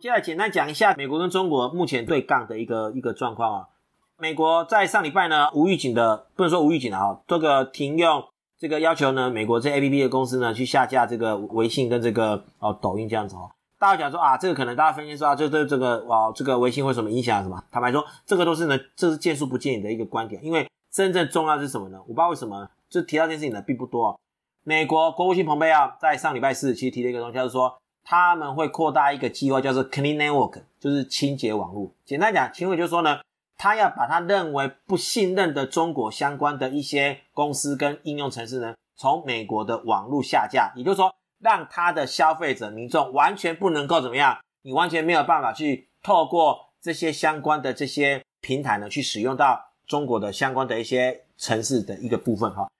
接下来简单讲一下美国跟中国目前对杠的一个一个状况啊。美国在上礼拜呢，无预警的，不能说无预警的啊，这个停用这个要求呢，美国这 APP 的公司呢去下架这个微信跟这个哦抖音这样子哦。大家讲说啊，这个可能大家分析说啊，这这这个哦，这个微信会什么影响什么？坦白说，这个都是呢，这是见树不见影的一个观点，因为真正重要是什么呢？我不知道为什么，就提到这件事情的并不多。美国国务卿蓬佩奥在上礼拜四其实提了一个东西，就是说他们会扩大一个计划，叫做 Clean Network，就是清洁网络。简单讲，清洁就是说呢，他要把他认为不信任的中国相关的一些公司跟应用程式呢，从美国的网络下架，也就是说，让他的消费者民众完全不能够怎么样，你完全没有办法去透过这些相关的这些平台呢，去使用到中国的相关的一些城市的一个部分哈。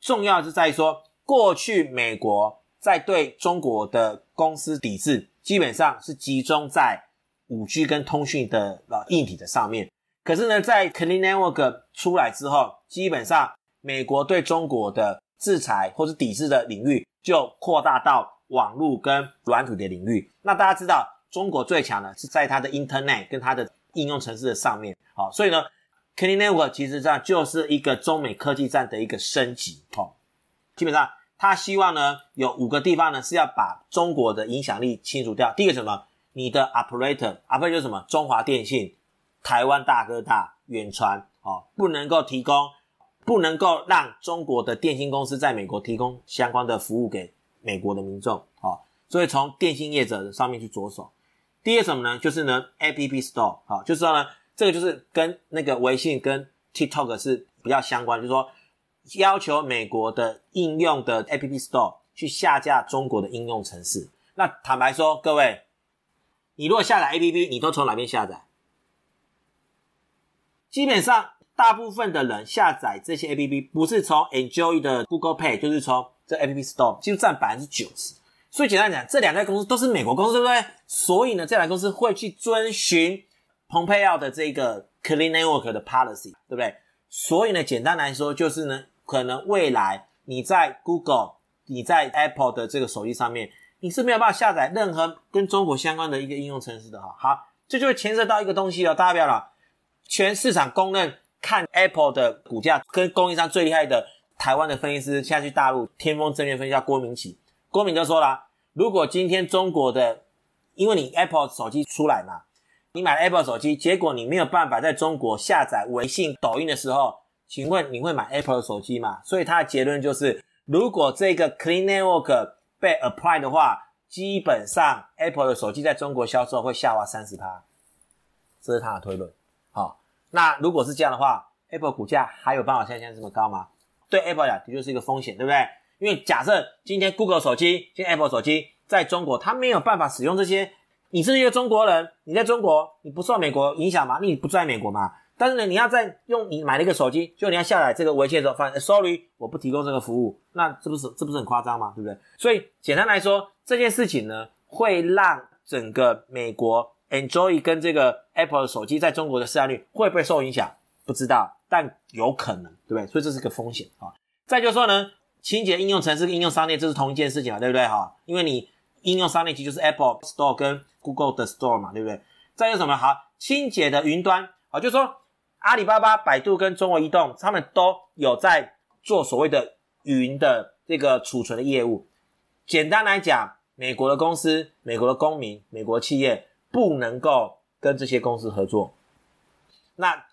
重要是在于说。过去美国在对中国的公司抵制，基本上是集中在 5G 跟通讯的呃硬体的上面。可是呢，在 Clean Network 出来之后，基本上美国对中国的制裁或者抵制的领域就扩大到网络跟软体的领域。那大家知道，中国最强的是在它的 Internet 跟它的应用程式的上面。好，所以呢，Clean Network 其实上就是一个中美科技战的一个升级。好。基本上，他希望呢，有五个地方呢是要把中国的影响力清除掉。第一个什么？你的 operator，operator 就是什么？中华电信、台湾大哥大、远传，哦，不能够提供，不能够让中国的电信公司在美国提供相关的服务给美国的民众，哦，所以从电信业者上面去着手。第二什么呢？就是呢，App Store，好，就是说呢，这个就是跟那个微信跟 TikTok 是比较相关，就是说。要求美国的应用的 App Store 去下架中国的应用程式。那坦白说，各位，你如果下载 App，你都从哪边下载？基本上，大部分的人下载这些 App 不是从 Enjoy 的 Google Pay，就是从这 App Store，就占百分之九十。所以简单讲，这两家公司都是美国公司，对不对？所以呢，这两公司会去遵循蓬佩奥的这个 Clean Network 的 policy，对不对？所以呢，简单来说就是呢。可能未来你在 Google、你在 Apple 的这个手机上面，你是没有办法下载任何跟中国相关的一个应用程式的哈。好，这就会牵涉到一个东西了，大家不要了。全市场公认看 Apple 的股价跟供应商最厉害的台湾的分析师，现在去大陆天风证券分析师郭明錤，郭明就说了，如果今天中国的，因为你 Apple 手机出来嘛，你买了 Apple 手机，结果你没有办法在中国下载微信、抖音的时候。请问你会买 Apple 的手机吗？所以他的结论就是，如果这个 Clean Network 被 apply 的话，基本上 Apple 的手机在中国销售会下滑三十趴，这是他的推论。好，那如果是这样的话，Apple 股价还有办法像现在这么高吗？对 Apple 来讲，的确是一个风险，对不对？因为假设今天 Google 手机、今天 Apple 手机在中国，它没有办法使用这些，你是一个中国人，你在中国，你不受美国影响吗？你不在美国吗？但是呢，你要在用你买了一个手机，就你要下载这个微信的时候，发现 sorry，我不提供这个服务，那这不是这不是很夸张吗？对不对？所以简单来说，这件事情呢，会让整个美国 Enjoy 跟这个 Apple 的手机在中国的市占率会不会受影响？不知道，但有可能，对不对？所以这是个风险啊。再就是说呢，清洁应用程式应用商店这是同一件事情嘛，对不对？哈，因为你应用商店其实就是 Apple Store 跟 Google 的 Store 嘛，对不对？再有什么？好，清洁的云端，好，就是说。阿里巴巴、百度跟中国移动，他们都有在做所谓的云的这个储存的业务。简单来讲，美国的公司、美国的公民、美国企业不能够跟这些公司合作。那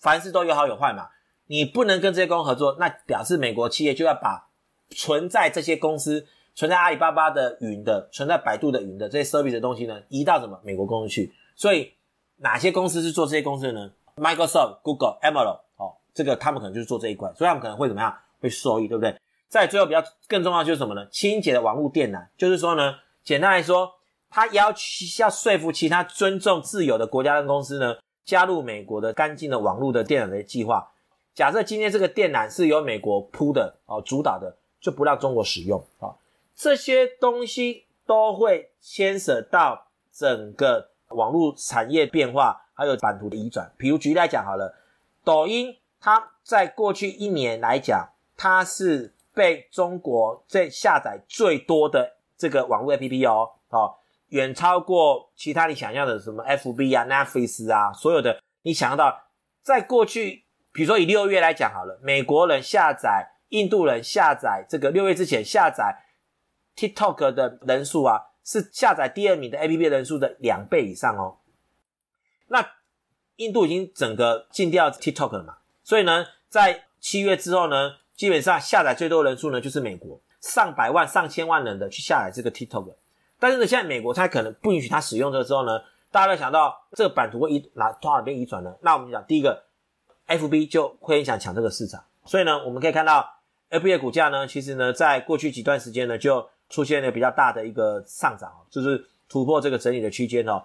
凡事都有好有坏嘛，你不能跟这些公司合作，那表示美国企业就要把存在这些公司、存在阿里巴巴的云的、存在百度的云的这些 service 的东西呢，移到什么美国公司去。所以哪些公司是做这些公司的呢？Microsoft、Google、Amazon，哦，这个他们可能就是做这一块，所以他们可能会怎么样？会受益，对不对？再最后比较更重要就是什么呢？清洁的网络电缆，就是说呢，简单来说，他要要说服其他尊重自由的国家跟公司呢，加入美国的干净的网络的电缆的计划。假设今天这个电缆是由美国铺的哦，主导的，就不让中国使用啊。这些东西都会牵涉到整个网络产业变化。还有版图的移转，比如举例来讲好了，抖音它在过去一年来讲，它是被中国在下载最多的这个网络 APP 哦，哦，远超过其他你想象的什么 FB 啊、Netflix 啊，所有的你想象到，在过去，比如说以六月来讲好了，美国人下载、印度人下载这个六月之前下载 TikTok 的人数啊，是下载第二名的 APP 人数的两倍以上哦。那印度已经整个禁掉 TikTok 了嘛，所以呢，在七月之后呢，基本上下载最多人数呢就是美国，上百万、上千万人的去下载这个 TikTok。但是呢，现在美国它可能不允许它使用这个之后呢，大家会想到这个版图会移哪从哪边移转呢？那我们讲第一个，FB 就会很想抢这个市场，所以呢，我们可以看到 FB 的股价呢，其实呢，在过去几段时间呢，就出现了比较大的一个上涨，就是突破这个整理的区间哦。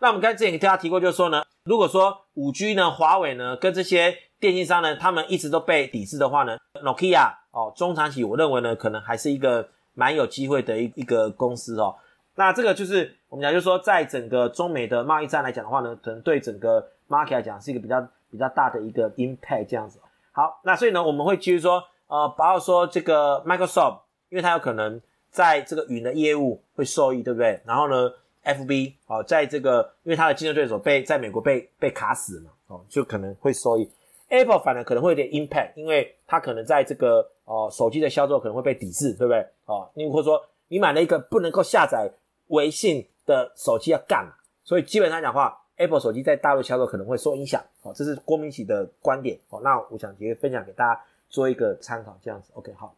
那我们刚才之前给大家提过，就是说呢，如果说五 G 呢，华为呢，跟这些电信商呢，他们一直都被抵制的话呢，Nokia 哦，中长期我认为呢，可能还是一个蛮有机会的一一个公司哦。那这个就是我们讲，就是说，在整个中美的贸易战来讲的话呢，可能对整个 market 来讲是一个比较比较大的一个 impact 这样子。好，那所以呢，我们会继续说，呃，包括说这个 Microsoft，因为它有可能在这个云的业务会受益，对不对？然后呢？FB 哦，在这个，因为它的竞争对手被在美国被被卡死嘛，哦，就可能会受益。Apple 反而可能会有点 impact，因为它可能在这个哦手机的销售可能会被抵制，对不对？哦，你或者说你买了一个不能够下载微信的手机要干嘛，所以基本上讲话，Apple 手机在大陆销售可能会受影响。哦，这是郭明錤的观点。哦，那我想直接分享给大家做一个参考，这样子。OK，好。